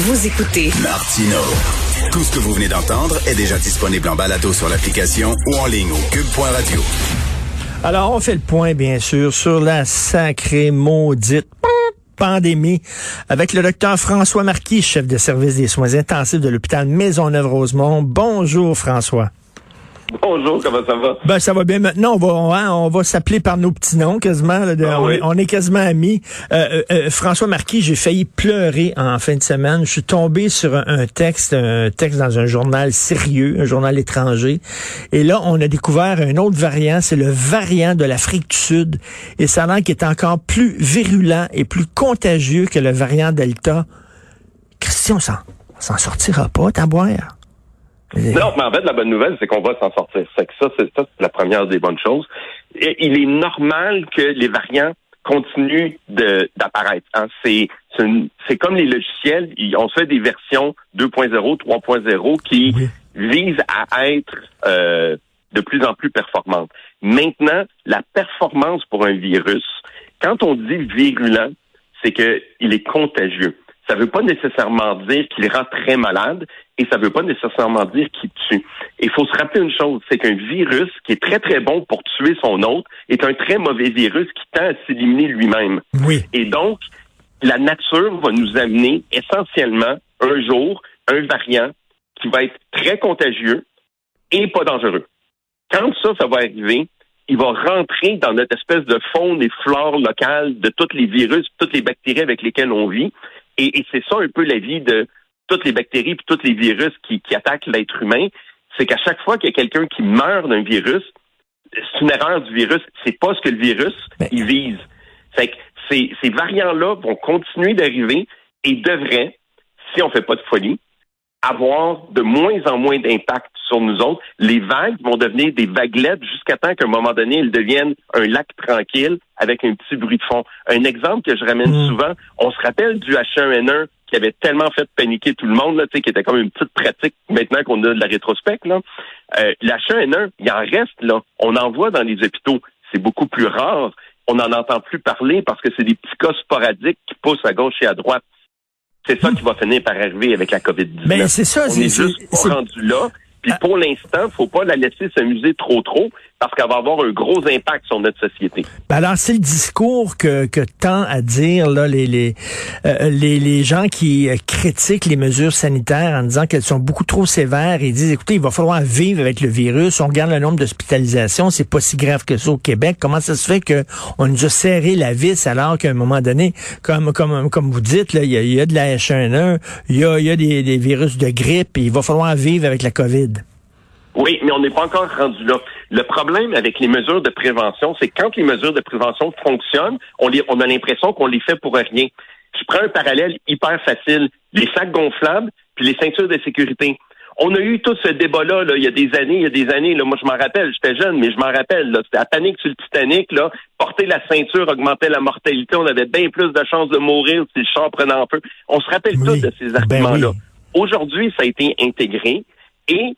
Vous écoutez Martino. Tout ce que vous venez d'entendre est déjà disponible en balado sur l'application ou en ligne au cube.radio. Alors, on fait le point, bien sûr, sur la sacrée maudite pandémie avec le docteur François Marquis, chef de service des soins intensifs de l'hôpital Maisonneuve-Rosemont. Bonjour, François. Bonjour, comment ça va? Ben, ça va bien. Maintenant, on va, hein, on va s'appeler par nos petits noms quasiment. là, de- Ah on, oui. est, on est quasiment amis. Euh, euh, euh, François Marquis, j'ai failli pleurer en fin de semaine. Je suis tombé sur un, un texte, un texte dans un journal sérieux, un journal étranger. Et là, on a découvert un autre variant. C'est le variant de l'Afrique du Sud. Et ça a qu'il est encore plus virulent et plus contagieux que le variant Delta. Christian, on s'en, sortira pas, t'as boire. Non, mais en fait, la bonne nouvelle, c'est qu'on va s'en sortir. C'est que ça, c'est la première des bonnes choses. Et il est normal que les variants continuent d'apparaître. hein. C'est c'est comme les logiciels, on se fait des versions 2.0, 3.0 qui Oui. visent à être euh, de plus en plus performantes. Maintenant, la performance pour un virus, quand on dit virulent, c'est qu'il est contagieux. Ça ne veut pas nécessairement dire qu'il rend très malade et ça ne veut pas nécessairement dire qu'il tue. Il faut se rappeler une chose, c'est qu'un virus qui est très très bon pour tuer son hôte est un très mauvais virus qui tend à s'éliminer lui-même. Oui. Et donc, la nature va nous amener essentiellement un jour un variant qui va être très contagieux et pas dangereux. Quand ça, ça va arriver, il va rentrer dans notre espèce de faune et flore locale de tous les virus, toutes les bactéries avec lesquelles on vit. Et, et c'est ça un peu la vie de toutes les bactéries et tous les virus qui, qui attaquent l'être humain. C'est qu'à chaque fois qu'il y a quelqu'un qui meurt d'un virus, c'est une erreur du virus. C'est pas ce que le virus Ben- il vise. Fait que ces, ces variants-là vont continuer d'arriver et devraient, si on fait pas de folie, avoir de moins en moins d'impact sur nous autres. Les vagues vont devenir des vaguelettes jusqu'à temps qu'à un moment donné, elles deviennent un lac tranquille avec un petit bruit de fond. Un exemple que je ramène Mm. souvent, on se rappelle du H1N1 qui avait tellement fait paniquer tout le monde, là, tu sais, qui était comme une petite pratique maintenant qu'on a de la rétrospect. Là. Euh, le H1N1, il en reste, là. On en voit dans les hôpitaux. C'est beaucoup plus rare. On n'en entend plus parler parce que c'est des petits cas sporadiques qui poussent à gauche et à droite. C'est ça qui va finir par arriver avec la COVID-19. Mais c'est ça, c'est- rendu là. Pour l'instant, faut pas la laisser s'amuser trop trop parce qu'elle va avoir un gros impact sur notre société. Ben alors, c'est le discours que, que tend à dire là, les, les, euh, les, les gens qui euh, critiquent les mesures sanitaires en disant qu'elles sont beaucoup trop sévères et disent, écoutez, il va falloir vivre avec le virus. On regarde le nombre d'hospitalisations, c'est pas si grave que ça au Québec. Comment ça se fait que on nous a serré la vis alors qu'à un moment donné, comme, comme, comme vous dites, là, il y a, y a de la H1N1, il y a, y a des, des virus de grippe et il va falloir vivre avec la COVID? Oui, mais on n'est pas encore rendu là. Le problème avec les mesures de prévention, c'est que quand les mesures de prévention fonctionnent, on, les, on a l'impression qu'on les fait pour rien. Je prends un parallèle hyper facile. Les sacs gonflables puis les ceintures de sécurité. On a eu tout ce débat-là là, il y a des années, il y a des années. Là, moi, je m'en rappelle, j'étais jeune, mais je m'en rappelle. C'était la panique sur le Titanic. Là, porter la ceinture augmentait la mortalité. On avait bien plus de chances de mourir si le char prenait en feu. On se rappelle Oui. tous de ces Ben arguments-là. oui. Aujourd'hui, ça a été intégré et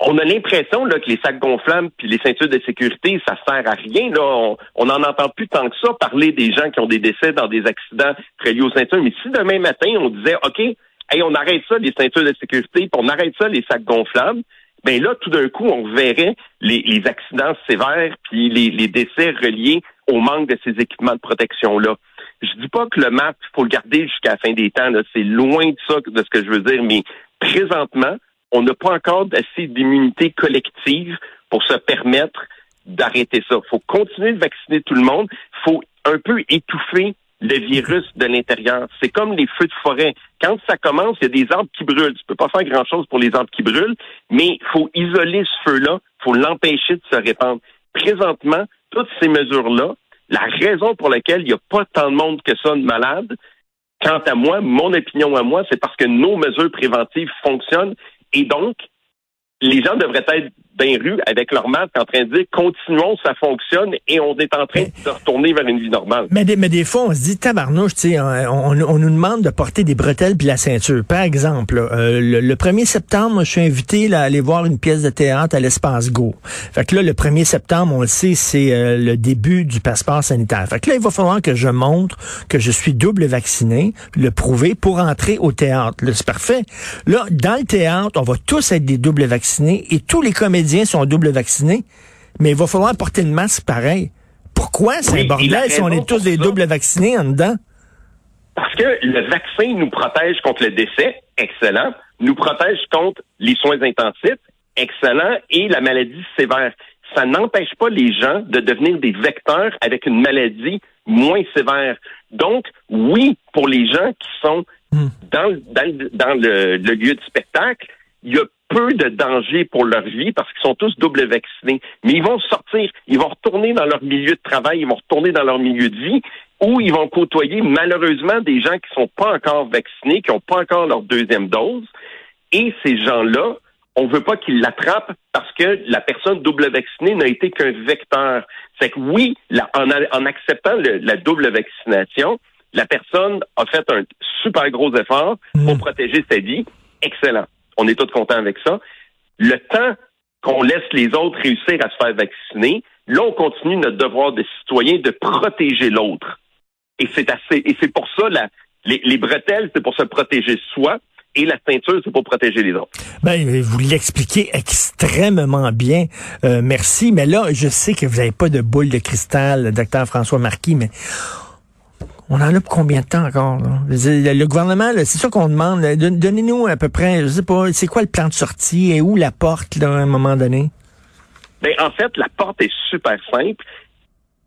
on a l'impression là, que les sacs gonflables puis les ceintures de sécurité, ça sert à rien. Là. On- On n'en entend plus tant que ça parler des gens qui ont des décès dans des accidents reliés aux ceintures. Mais si demain matin, on disait OK, hey, on arrête ça, les ceintures de sécurité, puis on arrête ça, les sacs gonflables, ben là, tout d'un coup, on verrait les, accidents sévères puis les, décès reliés au manque de ces équipements de protection-là. Je dis pas que le il faut le garder jusqu'à la fin des temps. là. C'est loin de ça, de ce que je veux dire. Mais présentement, on n'a pas encore assez d'immunité collective pour se permettre d'arrêter ça. Faut continuer de vacciner tout le monde. Faut un peu étouffer le virus de l'intérieur. C'est comme les feux de forêt. Quand ça commence, il y a des arbres qui brûlent. Tu peux pas faire grand-chose pour les arbres qui brûlent, mais il faut isoler ce feu-là. Faut l'empêcher de se répandre. Présentement, toutes ces mesures-là, la raison pour laquelle il n'y a pas tant de monde que ça de malades, quant à moi, mon opinion à moi, c'est parce que nos mesures préventives fonctionnent et donc, les gens devraient être dans rue avec leur masque en train de dire continuons, ça fonctionne et on est en train de retourner vers une vie normale. Mais des, mais des fois, on se dit tabarnouche, sais, on, on, nous demande de porter des bretelles puis la ceinture. Par exemple, euh, le, 1er septembre, je suis invité à aller voir une pièce de théâtre à l'espace Go. Fait que là, le 1er septembre, on le sait, c'est euh, le début du passeport sanitaire. Fait que là, il va falloir que je montre que je suis double vacciné, le prouver pour entrer au théâtre. C'est parfait. Là, dans le théâtre, on va tous être des doubles vaccinés et tous les comédiens sont double vaccinés, mais il va falloir porter le masque pareil. Pourquoi c'est un bordel si on est tous des doubles vaccinés en dedans? Parce que le vaccin nous protège contre le décès, excellent, nous protège contre les soins intensifs, excellent, et la maladie sévère. Ça n'empêche pas les gens de devenir des vecteurs avec une maladie moins sévère. Donc, oui, pour les gens qui sont hmm. dans, dans, le, le lieu de spectacle, il y a peu de danger pour leur vie parce qu'ils sont tous double vaccinés. Mais ils vont sortir, ils vont retourner dans leur milieu de travail, ils vont retourner dans leur milieu de vie où ils vont côtoyer malheureusement des gens qui sont pas encore vaccinés, qui n'ont pas encore leur deuxième dose. Et ces gens-là, on veut pas qu'ils l'attrapent parce que la personne double vaccinée n'a été qu'un vecteur. C'est que oui, en, acceptant la double vaccination, la personne a fait un super gros effort pour mmh. protéger sa vie. Excellent. On est tous contents avec ça. Le temps qu'on laisse les autres réussir à se faire vacciner, là, on continue notre devoir de citoyen de protéger l'autre. Et c'est assez, et c'est pour ça, les, bretelles, c'est pour se protéger soi. Et la ceinture, c'est pour protéger les autres. Ben, vous l'expliquez extrêmement bien. Euh, merci. Mais là, je sais que vous n'avez pas de boule de cristal, docteur François Marquis, mais on en a pour combien de temps encore? Le gouvernement, c'est ça qu'on demande. Donnez-nous à peu près, je sais pas, c'est quoi le plan de sortie et où la porte là, à un moment donné? Ben, en fait, la porte est super simple.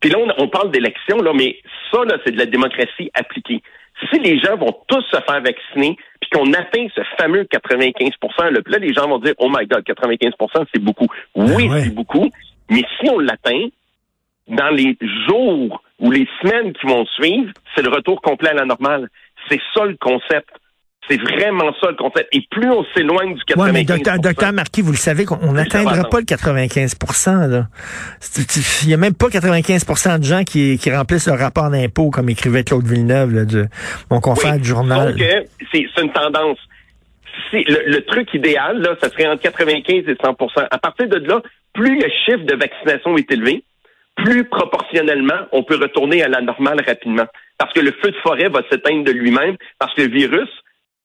Puis là, on, parle d'élection, là, mais ça, là, c'est de la démocratie appliquée. Si les gens vont tous se faire vacciner, puis qu'on atteint ce fameux 95 là, là, les gens vont dire, oh my God, 95% c'est beaucoup. Oui, ben c'est beaucoup. Mais si on l'atteint, dans les jours ou les semaines qui vont suivre, c'est le retour complet à la normale. C'est ça le concept. C'est vraiment ça le concept. Et plus on s'éloigne du 95 mais docteur, docteur Marquis, vous le savez qu'on n'atteindra pas le 95 là. Il n'y a même pas 95% de gens qui, qui remplissent le rapport d'impôt, comme écrivait Claude Villeneuve, là, de, mon confrère du journal. Donc, euh, c'est une tendance. Le, le, truc idéal, là, ça serait entre 95 et 100 À partir de là, plus le chiffre de vaccination est élevé, plus proportionnellement, on peut retourner à la normale rapidement. Parce que le feu de forêt va s'éteindre de lui-même, parce que le virus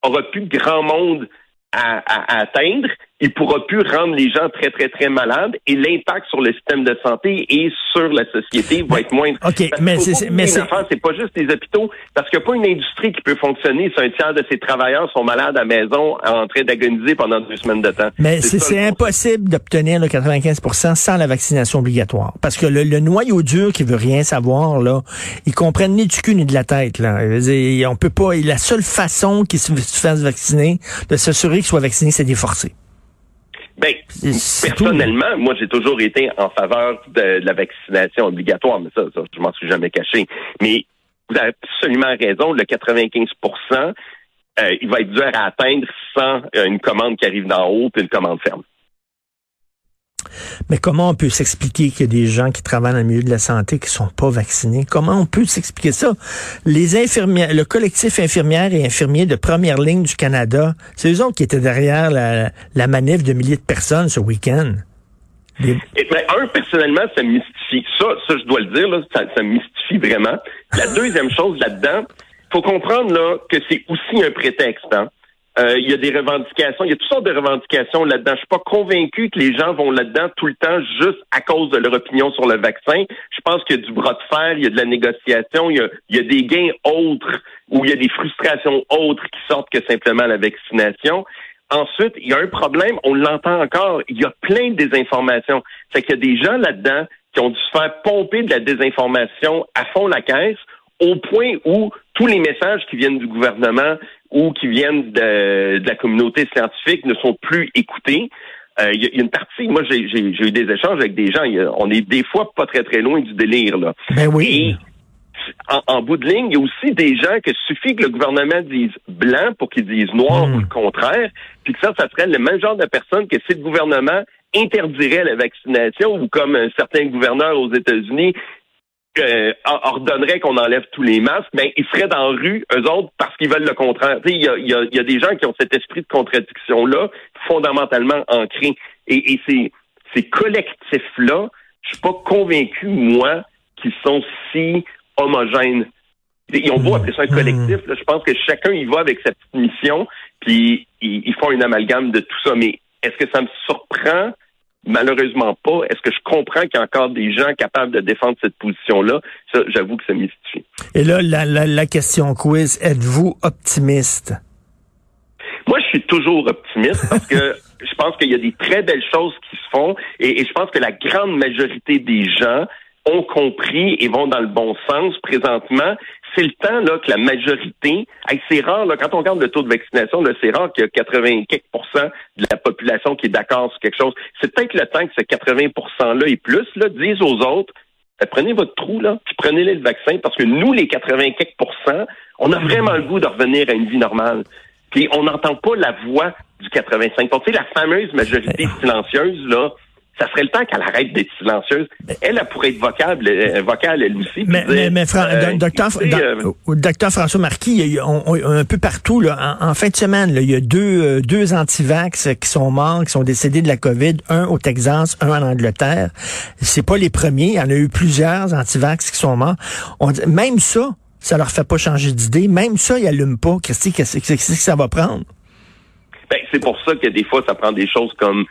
aura plus grand monde à, à, atteindre, il pourra plus rendre les gens très, très, très malades et l'impact sur le système de santé et sur la société va être moindre. OK, mais c'est, mais c'est... c'est pas juste les hôpitaux, parce qu'il n'y a pas une industrie qui peut fonctionner si un tiers de ses travailleurs sont malades à la maison en train d'agoniser pendant deux semaines de temps. Mais c'est, impossible d'obtenir le 95% sans la vaccination obligatoire. Parce que le, noyau dur qui veut rien savoir, là, ils comprennent ni du cul ni de la tête, là. On peut pas, la seule façon qu'ils se fassent vacciner, de s'assurer qu'ils soient vaccinés, c'est des forcés. Ben, personnellement, moi, j'ai toujours été en faveur de, la vaccination obligatoire, mais ça, ça je m'en suis jamais caché. Mais vous avez absolument raison, le 95% euh, il va être dur à atteindre sans euh, une commande qui arrive d'en haut et une commande ferme. Mais comment on peut s'expliquer qu'il y a des gens qui travaillent dans le milieu de la santé qui sont pas vaccinés? Comment on peut s'expliquer ça? Les infirmières, le collectif infirmières et infirmiers de première ligne du Canada, c'est eux autres qui étaient derrière la, la manif de milliers de personnes ce week-end. Ben, un, personnellement, ça mystifie. Ça, ça, je dois le dire, là, ça, ça mystifie vraiment. La deuxième chose là-dedans, faut comprendre là, que c'est aussi un prétexte. Hein? Euh, il y a des revendications, il y a toutes sortes de revendications là-dedans. Je suis pas convaincu que les gens vont là-dedans tout le temps juste à cause de leur opinion sur le vaccin. Je pense qu'il y a du bras de fer, il y a de la négociation, il y a, il y a des gains autres ou il y a des frustrations autres qui sortent que simplement la vaccination. Ensuite, il y a un problème, on l'entend encore, il y a plein de désinformations. C'est qu'il y a des gens là-dedans qui ont dû se faire pomper de la désinformation à fond la caisse au point où tous les messages qui viennent du gouvernement ou qui viennent de, la communauté scientifique ne sont plus écoutés. Euh, il y, a une partie, moi j'ai eu des échanges avec des gens, on est des fois pas très très loin du délire. Là. Ben oui. Et en, bout de ligne, il y a aussi des gens que suffit que le gouvernement dise blanc pour qu'ils disent noir hmm. ou le contraire, puis que ça, ça serait le même genre de personne que si le gouvernement interdirait la vaccination ou comme un certain gouverneur aux États-Unis euh, ordonnerait qu'on enlève tous les masques, ben ils seraient dans la rue, eux autres, parce qu'ils veulent le contraire. Il y a, y, a, y a, des gens qui ont cet esprit de contradiction-là fondamentalement ancré. Et, et ces, ces collectifs-là, je suis pas convaincu, moi, qu'ils sont si homogènes. Ils ont beau appeler ça un collectif, là, je pense que chacun y va avec sa petite mission, puis ils, ils font une amalgame de tout ça. Mais est-ce que ça me surprend Malheureusement pas. Est-ce que je comprends qu'il y a encore des gens capables de défendre cette position-là? Ça, j'avoue que ça mystifie. Et là, la, la, la question quiz, êtes-vous optimiste? Moi, je suis toujours optimiste parce que je pense qu'il y a des très belles choses qui se font et, et je pense que la grande majorité des gens ont compris et vont dans le bon sens présentement. C'est le temps là que la majorité, c'est rare là, quand on regarde le taux de vaccination, c'est rare qu'il y a 80% de la population qui est d'accord sur quelque chose. C'est peut-être le temps que ce 80% là et plus là disent aux autres ben, prenez votre trou là, puis prenez le vaccin parce que nous les 80% on a vraiment le goût de revenir à une vie normale. Puis on n'entend pas la voix du 85 Tu sais la fameuse majorité silencieuse là ça serait le temps qu'elle arrête d'être silencieuse. Elle, elle pourrait être vocable, euh, vocale, elle aussi. Mais, mais, euh, docteur, euh, docteur, François Marquis, un peu partout, là, en, fin de semaine, là, il y a deux, deux antivax qui sont morts, qui sont décédés de la COVID, un au Texas, un en Angleterre. C'est pas les premiers, il y en a eu plusieurs antivax qui sont morts. On, même ça, ça leur fait pas changer d'idée. Même ça, ils allument pas. Christy, qu'est-ce que ça va prendre? Ben, c'est pour ça que des fois, ça prend des choses comme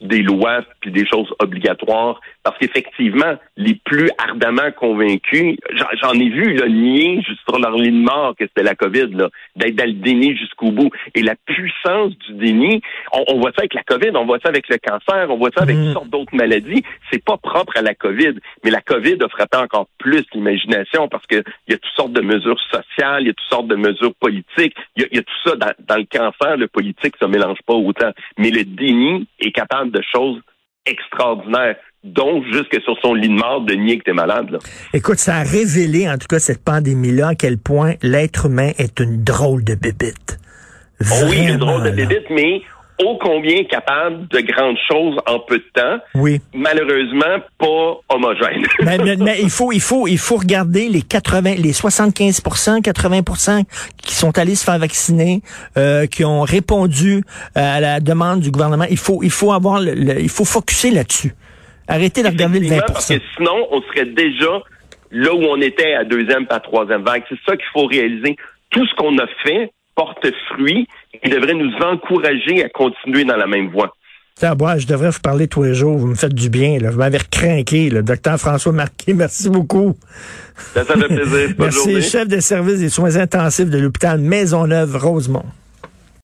des lois puis des choses obligatoires. Parce qu'effectivement les plus ardemment convaincus j'en ai vu le nier juste sur leur ligne de mort que c'était la Covid là d'être dans le déni jusqu'au bout. Et la puissance du déni on, voit ça avec la Covid on voit ça avec le cancer on voit ça avec mm. toutes sortes d'autres maladies. C'est pas propre à la Covid. Mais la Covid a frappé encore plus l'imagination parce que il y a toutes sortes de mesures sociales il y a toutes sortes de mesures politiques. Il y a, tout ça dans, dans le cancer le politique ça mélange pas autant. Mais le déni est capable de choses extraordinaires dont jusque sur son lit de mort de nier que t'es malade. Écoute, ça a révélé, en tout cas, cette pandémie-là, à quel point l'être humain est une drôle de bébite. oui, une drôle de bébite, mais ô combien capable de grandes choses en peu de temps? Oui. Malheureusement, pas homogène. mais, il faut, il faut, il faut regarder les 80, les 75 80% qui sont allés se faire vacciner, euh, qui ont répondu à la demande du gouvernement. Il faut, il faut avoir, le, il faut focuser là-dessus. Arrêtez de regarder le 20 Parce que sinon, on serait déjà là où on était à deuxième, pas troisième vague. C'est ça qu'il faut réaliser. Tout ce qu'on a fait porte fruit et devrait nous encourager à continuer dans la même voie. Moi, je devrais vous parler tous les jours. Vous me faites du bien. Là. Vous m'avez recrinqué. Le docteur François Marquis, merci beaucoup. Ça, fait plaisir. merci, chef de service des soins intensifs de l'hôpital Maisonneuve-Rosemont.